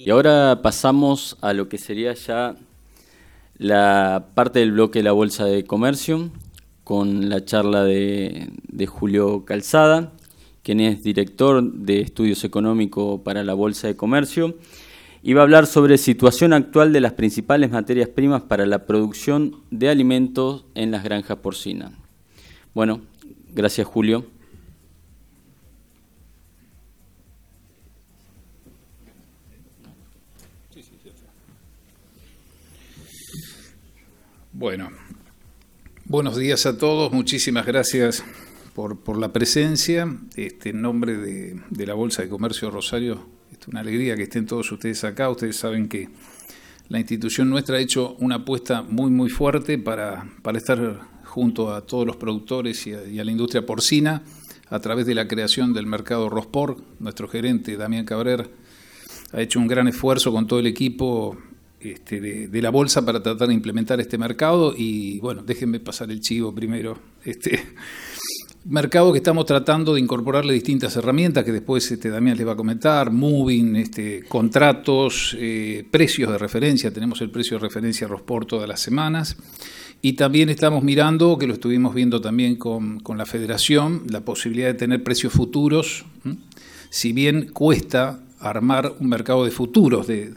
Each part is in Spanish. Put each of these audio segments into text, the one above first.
Y ahora pasamos a lo que sería ya la parte del bloque de la Bolsa de Comercio, con la charla de, Julio Calzada, quien es director de Estudios Económicos para la Bolsa de Comercio, y va a hablar sobre situación actual de las principales materias primas para la producción de alimentos en las granjas porcinas. Bueno, gracias Julio. Bueno, buenos días a todos, muchísimas gracias por, la presencia. Este, en nombre de, la Bolsa de Comercio Rosario, es una alegría que estén todos ustedes acá. Ustedes saben que la institución nuestra ha hecho una apuesta muy, muy fuerte para, para estar junto a todos los productores y a, la industria porcina a través de la creación del mercado Rospor. Nuestro gerente, Damián Cabrer, ha hecho un gran esfuerzo con todo el equipo este, de, la bolsa para tratar de implementar este mercado y bueno, déjenme pasar el chivo primero. Este mercado que estamos tratando de incorporarle distintas herramientas que después este, Damián les va a comentar, moving, este, contratos, eh, precios de referencia, tenemos el precio de referencia Rosport todas las semanas. Y también estamos mirando, que lo estuvimos viendo también con, con la federación, la posibilidad de tener precios futuros. Si bien cuesta armar un mercado de futuros de,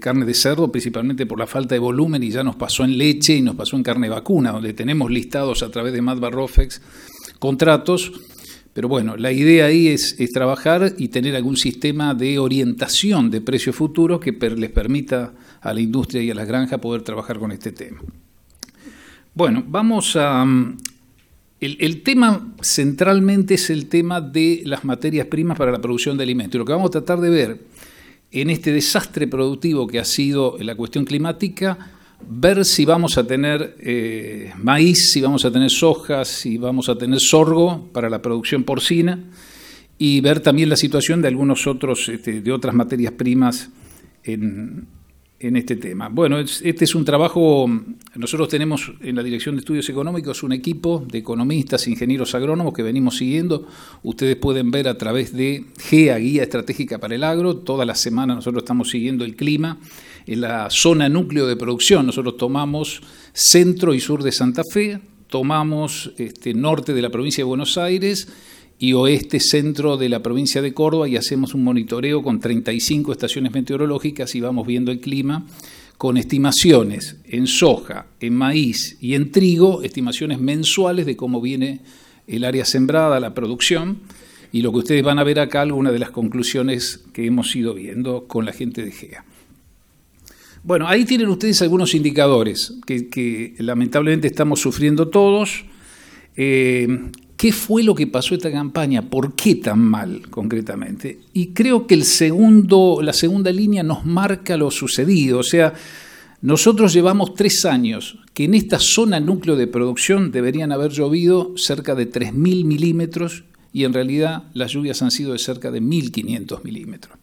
carne de cerdo, principalmente por la falta de volumen, y ya nos pasó en leche y nos pasó en carne vacuna, donde tenemos listados a través de Madbarrofex contratos. Pero bueno, la idea ahí es, trabajar y tener algún sistema de orientación de precios futuros que les permita a la industria y a las granjas poder trabajar con este tema. Bueno, vamos a, el, tema centralmente es el tema de las materias primas para la producción de alimentos. Y lo que vamos a tratar de ver en este desastre productivo que ha sido la cuestión climática, ver si vamos a tener eh, maíz, si vamos a tener soja, si vamos a tener sorgo para la producción porcina y ver también la situación de algunos otros, este, de otras materias primas en, en este tema. Bueno, este es un trabajo, nosotros tenemos en la Dirección de Estudios Económicos un equipo de economistas, ingenieros agrónomos que venimos siguiendo. Ustedes pueden ver a través de GEA, Guía Estratégica para el Agro, toda la semana nosotros estamos siguiendo el clima en la zona núcleo de producción. Nosotros tomamos centro y sur de Santa Fe, tomamos este, norte de la provincia de Buenos Aires, y oeste centro de la provincia de Córdoba y hacemos un monitoreo con 35 estaciones meteorológicas y vamos viendo el clima con estimaciones en soja, en maíz y en trigo, estimaciones mensuales de cómo viene el área sembrada, la producción, y lo que ustedes van a ver acá, algunas de las conclusiones que hemos ido viendo con la gente de GEA. Bueno, ahí tienen ustedes algunos indicadores que, lamentablemente estamos sufriendo todos. Eh, ¿Qué fue lo que pasó esta campaña? ¿Por qué tan mal concretamente? Y creo que la segunda línea nos marca lo sucedido. O sea, nosotros llevamos tres años que en esta zona núcleo de producción deberían haber llovido cerca de 3.000 milímetros y en realidad las lluvias han sido de cerca de 1.500 milímetros.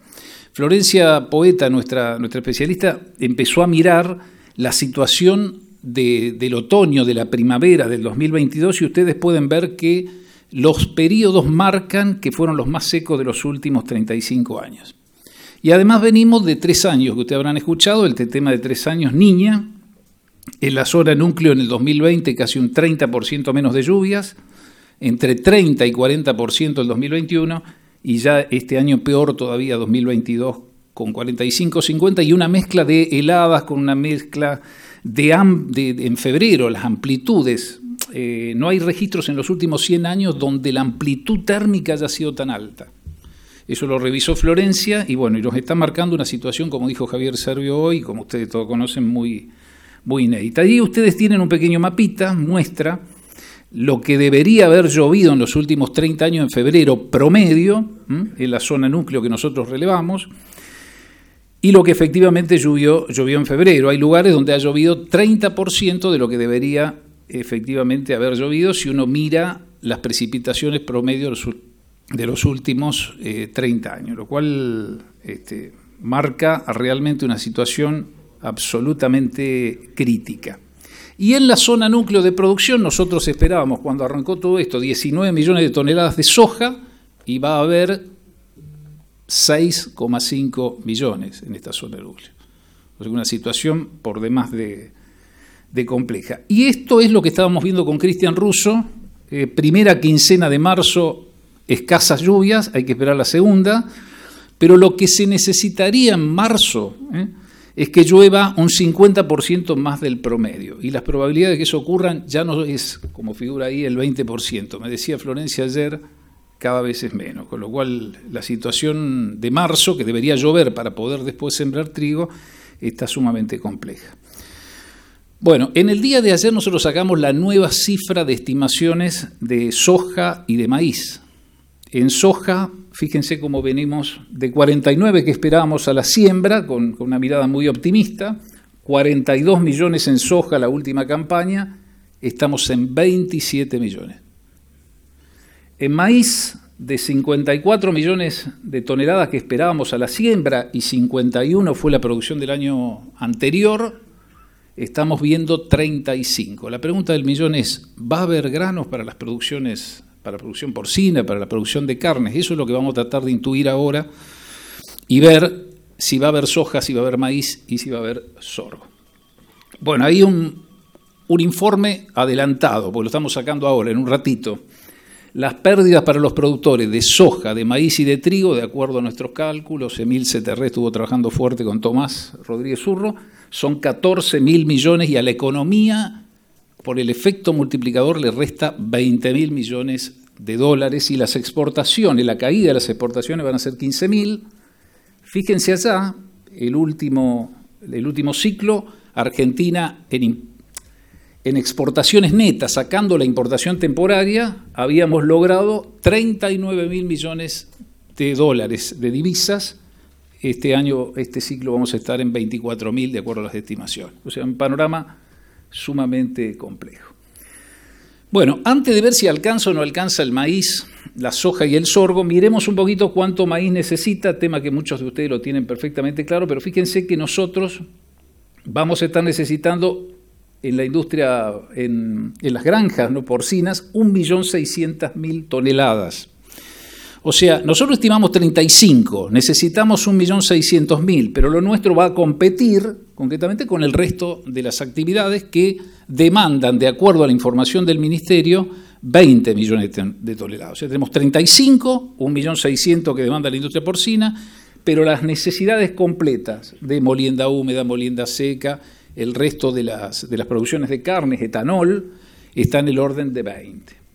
Florencia Poeta, nuestra, nuestra especialista, empezó a mirar la situación del otoño, de la primavera del 2022 y ustedes pueden ver que los periodos marcan que fueron los más secos de los últimos 35 años. Y además venimos de tres años, que ustedes habrán escuchado, el tema de tres años, niña, en la zona núcleo en el 2020 casi un 30% menos de lluvias, entre 30 y 40% el 2021, y ya este año peor todavía, 2022, con 45, 50, y una mezcla de heladas con una mezcla de, en febrero, las amplitudes, eh, no hay registros en los últimos 100 años donde la amplitud térmica haya sido tan alta. Eso lo revisó Florencia y bueno, y nos está marcando una situación, como dijo Javier Servio hoy, como ustedes todos conocen, muy, muy inédita. Ahí ustedes tienen un pequeño mapita, muestra lo que debería haber llovido en los últimos 30 años en febrero promedio, en la zona núcleo que nosotros relevamos, y lo que efectivamente llovió, llovió en febrero. Hay lugares donde ha llovido 30% de lo que debería efectivamente haber llovido si uno mira las precipitaciones promedio de los últimos 30 eh, años, lo cual este, marca realmente una situación absolutamente crítica. Y en la zona núcleo de producción nosotros esperábamos cuando arrancó todo esto 19 millones de toneladas de soja y va a haber 6,5 millones en esta zona de núcleo. O sea, una situación por demás de, compleja. Y esto es lo que estábamos viendo con Cristian Russo. Eh, primera quincena de marzo, escasas lluvias, hay que esperar la segunda. Pero lo que se necesitaría en marzo ¿eh? es que llueva un 50% más del promedio. Y las probabilidades de que eso ocurra ya no es, como figura ahí, el 20%. Me decía Florencia ayer, cada vez es menos. Con lo cual la situación de marzo, que debería llover para poder después sembrar trigo, está sumamente compleja. Bueno, en el día de ayer nosotros sacamos la nueva cifra de estimaciones de soja y de maíz. En soja, fíjense cómo venimos de 49 que esperábamos a la siembra, con, una mirada muy optimista, 42 millones en soja la última campaña, estamos en 27 millones. En maíz, de 54 millones de toneladas que esperábamos a la siembra y 51 fue la producción del año anterior, estamos viendo 35. La pregunta del millón es, ¿va a haber granos para las producciones para la producción porcina, para la producción de carnes. Eso es lo que vamos a tratar de intuir ahora y ver si va a haber soja, si va a haber maíz y si va a haber sorgo. Bueno, hay un, un informe adelantado, porque lo estamos sacando ahora, en un ratito. Las pérdidas para los productores de soja, de maíz y de trigo, de acuerdo a nuestros cálculos, Emil Ceterré estuvo trabajando fuerte con Tomás Rodríguez Zurro, son 14 mil millones y a la economía por el efecto multiplicador le resta 20 mil millones de dólares y las exportaciones, la caída de las exportaciones van a ser 15 mil. Fíjense allá, el último, el último ciclo, Argentina en, en exportaciones netas, sacando la importación temporaria, habíamos logrado 39 mil millones de dólares de divisas. Este año, este ciclo vamos a estar en 24 mil de acuerdo a las estimaciones. O sea, un panorama sumamente complejo. Bueno, antes de ver si alcanza o no alcanza el maíz, la soja y el sorgo, miremos un poquito cuánto maíz necesita, tema que muchos de ustedes lo tienen perfectamente claro, pero fíjense que nosotros vamos a estar necesitando en la industria, en, las granjas no porcinas, 1.600.000 toneladas. O sea, nosotros estimamos 35, necesitamos 1.600.000, pero lo nuestro va a competir concretamente con el resto de las actividades que demandan, de acuerdo a la información del Ministerio, 20 millones de toneladas. O sea, tenemos 35, 1.600.000 que demanda la industria porcina, pero las necesidades completas de molienda húmeda, molienda seca, el resto de las, de las producciones de carnes, etanol, están en el orden de 20.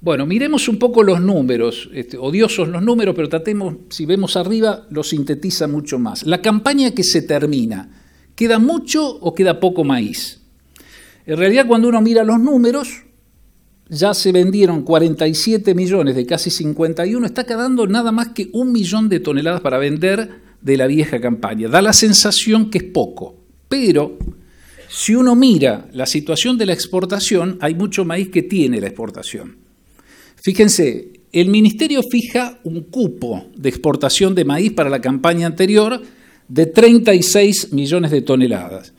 Bueno, miremos un poco los números, este, odiosos los números, pero tratemos, si vemos arriba, lo sintetiza mucho más. La campaña que se termina, ¿queda mucho o queda poco maíz? En realidad, cuando uno mira los números, ya se vendieron 47 millones de casi 51, está quedando nada más que un millón de toneladas para vender de la vieja campaña. Da la sensación que es poco, pero si uno mira la situación de la exportación, hay mucho maíz que tiene la exportación. Fíjense, el Ministerio fija un cupo de exportación de maíz para la campaña anterior de 36 millones de toneladas.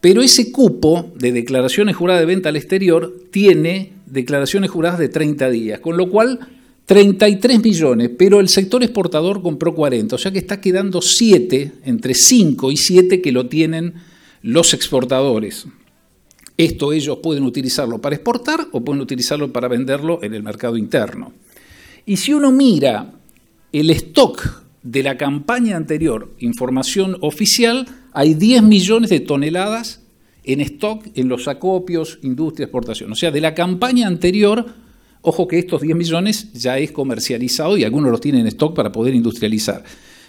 Pero ese cupo de declaraciones juradas de venta al exterior tiene declaraciones juradas de 30 días, con lo cual 33 millones, pero el sector exportador compró 40, o sea que está quedando 7, entre 5 y 7 que lo tienen los exportadores. Esto ellos pueden utilizarlo para exportar o pueden utilizarlo para venderlo en el mercado interno. Y si uno mira el stock de la campaña anterior, información oficial, hay 10 millones de toneladas en stock en los acopios, industria, exportación. O sea, de la campaña anterior, ojo que estos 10 millones ya es comercializado y algunos los tienen en stock para poder industrializar.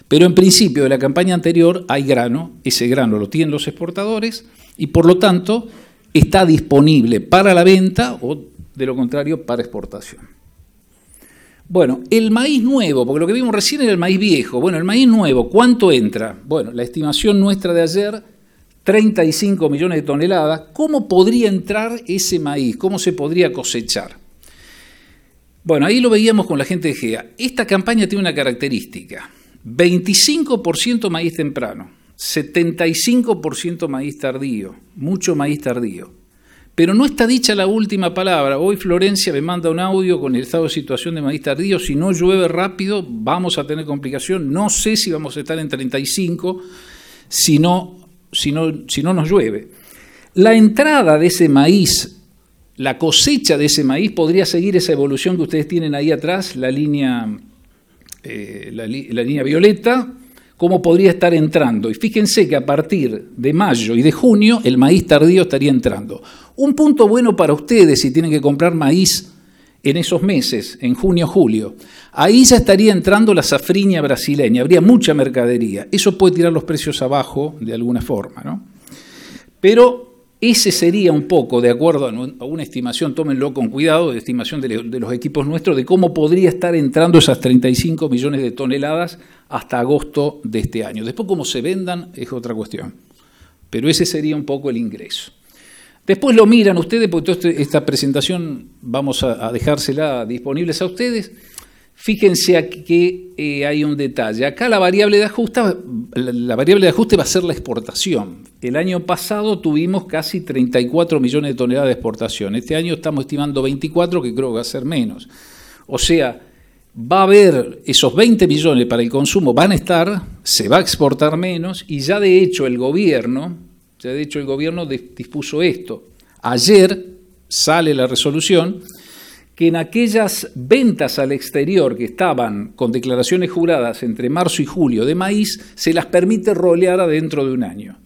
Pero en principio de la campaña anterior hay grano, ese grano lo tienen los exportadores y por lo tanto está disponible para la venta o, de lo contrario, para exportación. Bueno, el maíz nuevo, porque lo que vimos recién era el maíz viejo. Bueno, el maíz nuevo, ¿cuánto entra? Bueno, la estimación nuestra de ayer, 35 millones de toneladas. ¿Cómo podría entrar ese maíz? ¿Cómo se podría cosechar? Bueno, ahí lo veíamos con la gente de GEA. Esta campaña tiene una característica. 25% maíz temprano, 75% maíz tardío, mucho maíz tardío. Pero no está dicha la última palabra. Hoy Florencia me manda un audio con el estado de situación de maíz tardío. Si no llueve rápido, vamos a tener complicación. No sé si vamos a estar en 35 si no, si no, si no nos llueve. La entrada de ese maíz, la cosecha de ese maíz podría seguir esa evolución que ustedes tienen ahí atrás, la línea, eh, la línea violeta, cómo podría estar entrando. Y fíjense que a partir de mayo y de junio el maíz tardío estaría entrando. Un punto bueno para ustedes si tienen que comprar maíz en esos meses, en junio, julio. Ahí ya estaría entrando la safriña brasileña, habría mucha mercadería. Eso puede tirar los precios abajo de alguna forma, ¿no? Pero ese sería un poco, de acuerdo a una estimación, tómenlo con cuidado, de estimación de los equipos nuestros, de cómo podría estar entrando esas 35 millones de toneladas hasta agosto de este año. Después, cómo se vendan es otra cuestión. Pero ese sería un poco el ingreso. Después lo miran ustedes, porque toda este, esta presentación vamos a dejársela disponibles a ustedes. Fíjense aquí que eh, hay un detalle. Acá la variable de ajuste, la variable de ajuste va a ser la exportación. El año pasado tuvimos casi 34 millones de toneladas de exportación. Este año estamos estimando 24, que creo que va a ser menos. O sea, va a haber esos 20 millones para el consumo, van a estar, se va a exportar menos y ya de hecho el gobierno, ya de hecho el gobierno dispuso esto. Ayer sale la resolución que en aquellas ventas al exterior que estaban con declaraciones juradas entre marzo y julio de maíz, se las permite rolear adentro de un año.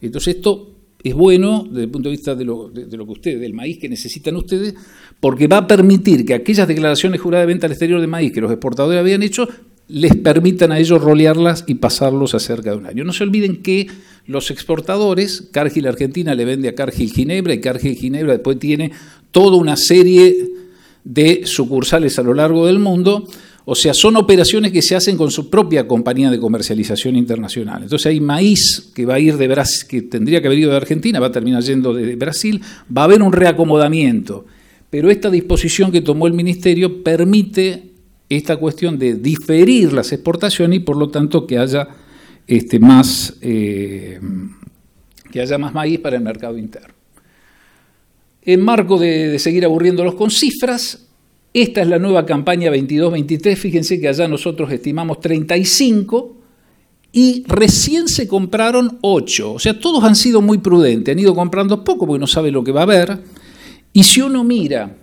Entonces esto es bueno desde el punto de vista de lo, que ustedes, del maíz que necesitan ustedes, porque va a permitir que aquellas declaraciones juradas de venta al exterior de maíz que los exportadores habían hecho, les permitan a ellos rolearlas y pasarlos a cerca de un año. No se olviden que los exportadores, Cargill Argentina le vende a Cargill Ginebra y Cargill Ginebra después tiene toda una serie de sucursales a lo largo del mundo. O sea, son operaciones que se hacen con su propia compañía de comercialización internacional. Entonces hay maíz que va a ir de Brasil, que tendría que haber ido de Argentina, va a terminar yendo de Brasil, va a haber un reacomodamiento. Pero esta disposición que tomó el Ministerio permite esta cuestión de diferir las exportaciones y por lo tanto que haya este, más, eh, que haya más maíz para el mercado interno. En marco de, seguir aburriéndolos con cifras, esta es la nueva campaña 22-23. Fíjense que allá nosotros estimamos 35 y recién se compraron 8. O sea, todos han sido muy prudentes, han ido comprando poco porque no saben lo que va a haber. Y si uno mira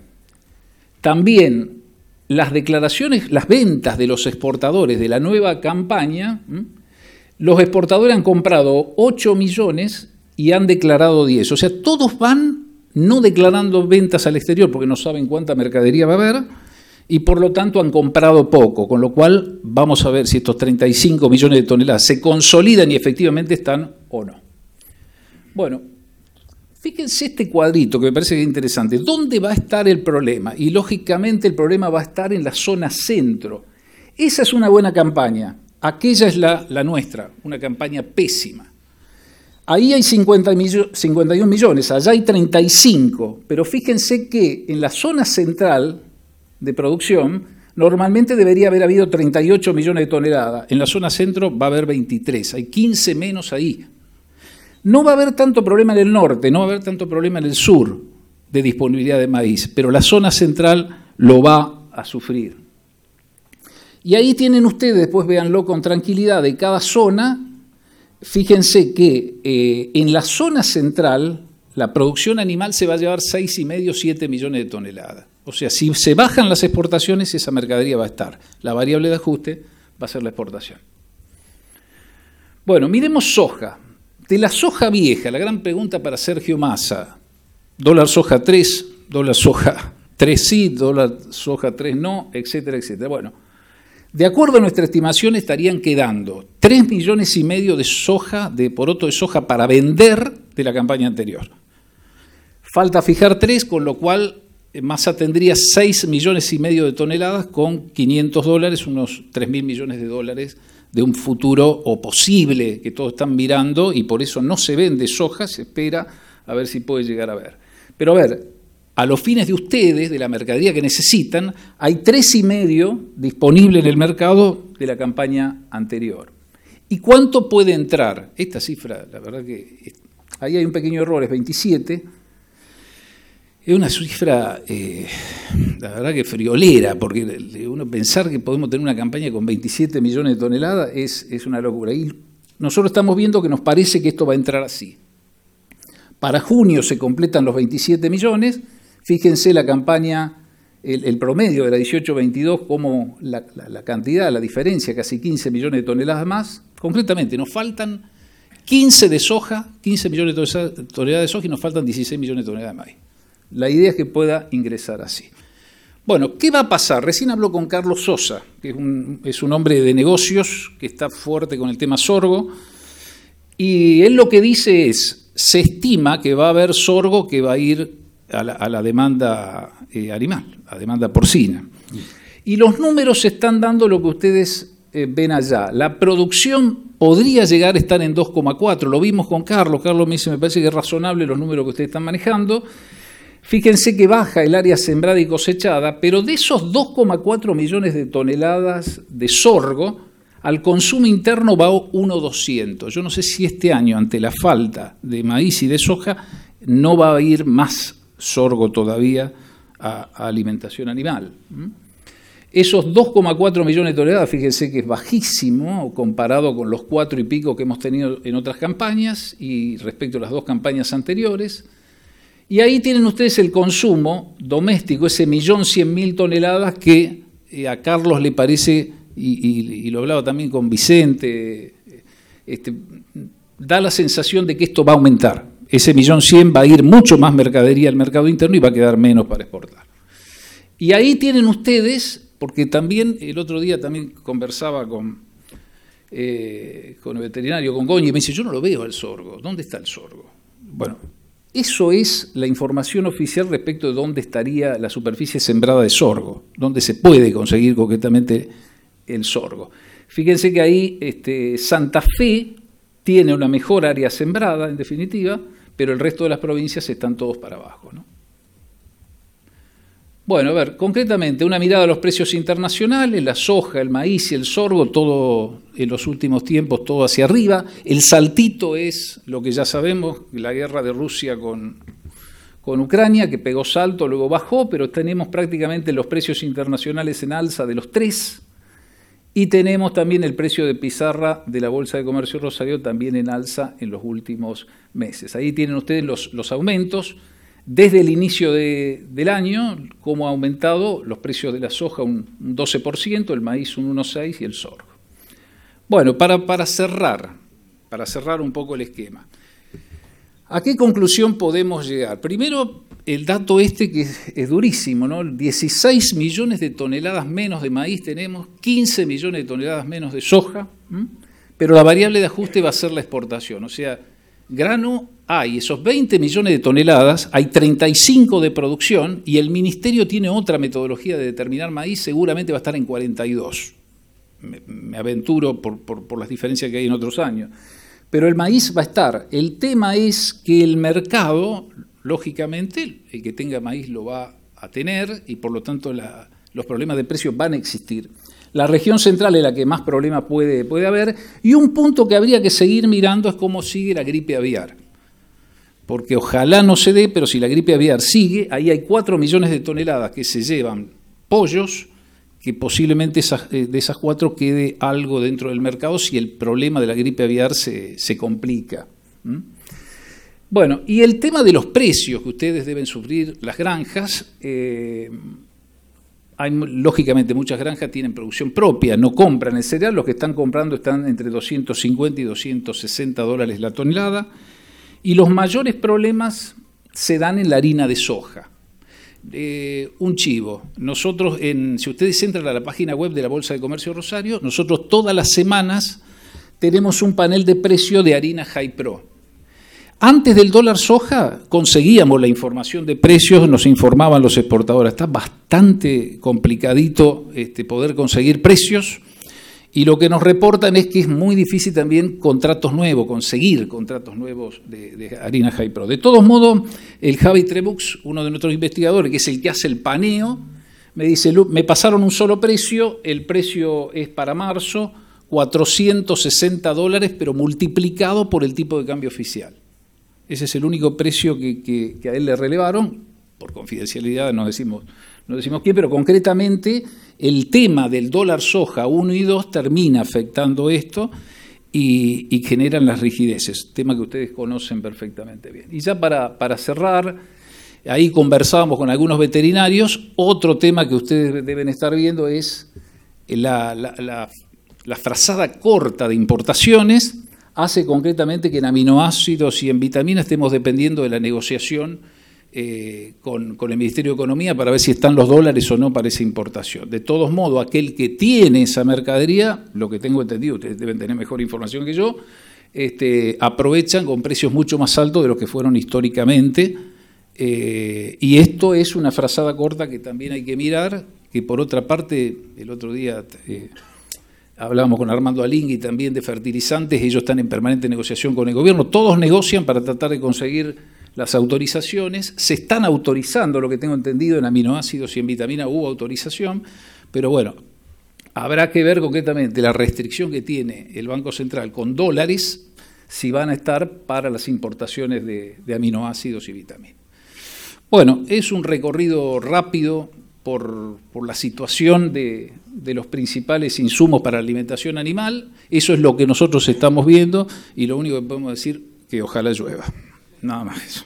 también las declaraciones, las ventas de los exportadores de la nueva campaña, los exportadores han comprado 8 millones y han declarado 10. O sea, todos van no declarando ventas al exterior porque no saben cuánta mercadería va a haber y por lo tanto han comprado poco, con lo cual vamos a ver si estos 35 millones de toneladas se consolidan y efectivamente están o no. Bueno, fíjense este cuadrito que me parece interesante. ¿Dónde va a estar el problema? Y lógicamente el problema va a estar en la zona centro. Esa es una buena campaña. Aquella es la, la nuestra, una campaña pésima. Ahí hay 51 millones, allá hay 35, pero fíjense que en la zona central de producción normalmente debería haber habido 38 millones de toneladas, en la zona centro va a haber 23, hay 15 menos ahí. No va a haber tanto problema en el norte, no va a haber tanto problema en el sur de disponibilidad de maíz, pero la zona central lo va a sufrir. Y ahí tienen ustedes, después véanlo con tranquilidad, de cada zona fíjense que eh, en la zona central la producción animal se va a llevar 6,5, 7 millones de toneladas. O sea, si se bajan las exportaciones, esa mercadería va a estar. La variable de ajuste va a ser la exportación. Bueno, miremos soja. De la soja vieja, la gran pregunta para Sergio Massa. Dólar soja 3, dólar soja 3 sí, dólar soja 3 no, etcétera, etcétera. Bueno, de acuerdo a nuestra estimación, estarían quedando 3 millones y medio de soja, de poroto de soja para vender de la campaña anterior. Falta fijar 3, con lo cual eh, Massa tendría 6 millones y medio de toneladas con 500 dólares, unos 3 mil millones de dólares de un futuro o posible que todos están mirando y por eso no se vende soja, se espera a ver si puede llegar a ver. Pero a ver, a los fines de ustedes, de la mercadería que necesitan, hay tres y medio disponible en el mercado de la campaña anterior. ¿Y cuánto puede entrar? Esta cifra, la verdad que ahí hay un pequeño error, es 27. Es una cifra, eh, la verdad que friolera, porque uno pensar que podemos tener una campaña con 27 millones de toneladas es, es una locura. Y nosotros estamos viendo que nos parece que esto va a entrar así. Para junio se completan los 27 millones. Fíjense la campaña, el, promedio de la 18-22, como la, cantidad, la diferencia, casi 15 millones de toneladas más. Concretamente, nos faltan 15 de soja, 15 millones de toneladas de soja y nos faltan 16 millones de toneladas de maíz. La idea es que pueda ingresar así. Bueno, ¿qué va a pasar? Recién habló con Carlos Sosa, que es un, hombre de negocios, que está fuerte con el tema sorgo, y él lo que dice es, se estima que va a haber sorgo que va a ir a la, demanda eh, animal, a demanda porcina. Y los números están dando lo que ustedes eh, ven allá. La producción podría llegar a estar en 2,4, lo vimos con Carlos, Carlos me dice, me parece que es razonable los números que ustedes están manejando, Fíjense que baja el área sembrada y cosechada, pero de esos 2,4 millones de toneladas de sorgo, al consumo interno va 1,200. Yo no sé si este año, ante la falta de maíz y de soja, no va a ir más sorgo todavía a, alimentación animal. Esos 2,4 millones de toneladas, fíjense que es bajísimo comparado con los cuatro y pico que hemos tenido en otras campañas y respecto a las dos campañas anteriores. Y ahí tienen ustedes el consumo doméstico, ese millón cien mil toneladas que eh, a Carlos le parece, y, lo hablaba también con Vicente, este, da la sensación de que esto va a aumentar. Ese millón cien va a ir mucho más mercadería al mercado interno y va a quedar menos para exportar. Y ahí tienen ustedes, porque también el otro día también conversaba con, eh, con el veterinario, con Goñi, y me dice, yo no lo veo el sorgo, ¿dónde está el sorgo? Bueno, eso es la información oficial respecto de dónde estaría la superficie sembrada de sorgo, dónde se puede conseguir concretamente el sorgo. Fíjense que ahí este, Santa Fe tiene una mejor área sembrada, en definitiva, pero el resto de las provincias están todos para abajo. ¿no? Bueno, a ver, concretamente, una mirada a los precios internacionales, la soja, el maíz y el sorgo, todo en los últimos tiempos, todo hacia arriba. El saltito es lo que ya sabemos, la guerra de Rusia con, con Ucrania, que pegó salto, luego bajó, pero tenemos prácticamente los precios internacionales en alza de los tres. Y tenemos también el precio de pizarra de la Bolsa de Comercio Rosario también en alza en los últimos meses. Ahí tienen ustedes los, los aumentos desde el inicio del año, cómo ha aumentado los precios de la soja un 12%, el maíz un 1,6% y el sorgo. Bueno, para, para cerrar, para cerrar un poco el esquema, ¿a qué conclusión podemos llegar? Primero, el dato este que es, durísimo, ¿no? 16 millones de toneladas menos de maíz tenemos, 15 millones de toneladas menos de soja, pero la variable de ajuste va a ser la exportación, o sea, grano hay esos 20 millones de toneladas, hay 35 de producción y el ministerio tiene otra metodología de determinar maíz, seguramente va a estar en 42. Me, aventuro por, por, las diferencias que hay en otros años. Pero el maíz va a estar. El tema es que el mercado, lógicamente, el que tenga maíz lo va a tener y por lo tanto los problemas de precios van a existir. La región central es la que más problemas puede, puede haber y un punto que habría que seguir mirando es cómo sigue la gripe aviar porque ojalá no se dé, pero si la gripe aviar sigue, ahí hay 4 millones de toneladas que se llevan pollos, que posiblemente eh, de esas 4 quede algo dentro del mercado si el problema de la gripe aviar se, complica. Bueno, y el tema de los precios que ustedes deben sufrir las granjas, eh, hay, lógicamente muchas granjas tienen producción propia, no compran el cereal, los que están comprando están entre 250 y 260 dólares la tonelada. Y los mayores problemas se dan en la harina de soja. Eh, un chivo. Nosotros, en, si ustedes entran a la página web de la Bolsa de Comercio Rosario, nosotros todas las semanas tenemos un panel de precio de harina High Pro. Antes del dólar soja conseguíamos la información de precios, nos informaban los exportadores. Está bastante complicadito este, poder conseguir precios. Y lo que nos reportan es que es muy difícil también contratos nuevos, conseguir contratos nuevos de, harina High Pro. De todos modos, el Javi Trebux, uno de nuestros investigadores, que es el que hace el paneo, me dice, me pasaron un solo precio, el precio es para marzo, 460 dólares, pero multiplicado por el tipo de cambio oficial. Ese es el único precio que, a él le relevaron. por confidencialidad no decimos, no decimos quién, pero concretamente el tema del dólar soja 1 y 2 termina afectando esto y, generan las rigideces, tema que ustedes conocen perfectamente bien. Y ya para, para cerrar, ahí conversábamos con algunos veterinarios, otro tema que ustedes deben estar viendo es la, la, la frazada corta de importaciones, hace concretamente que en aminoácidos y en vitaminas estemos dependiendo de la negociación eh, con, el Ministerio de Economía para ver si están los dólares o no para esa importación. De todos modos, aquel que tiene esa mercadería, lo que tengo entendido, ustedes deben tener mejor información que yo, este, aprovechan con precios mucho más altos de los que fueron históricamente. Eh, y esto es una frazada corta que también hay que mirar, que por otra parte, el otro día eh, hablábamos con Armando Alingui también de fertilizantes, ellos están en permanente negociación con el gobierno, todos negocian para tratar de conseguir las autorizaciones, se están autorizando, lo que tengo entendido, en aminoácidos y en vitamina hubo autorización, pero bueno, habrá que ver concretamente la restricción que tiene el Banco Central con dólares, si van a estar para las importaciones de, de aminoácidos y vitaminas. Bueno, es un recorrido rápido por, la situación de, de, los principales insumos para la alimentación animal. Eso es lo que nosotros estamos viendo y lo único que podemos decir que ojalá llueva. Nada más eso.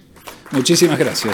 Muchísimas gracias.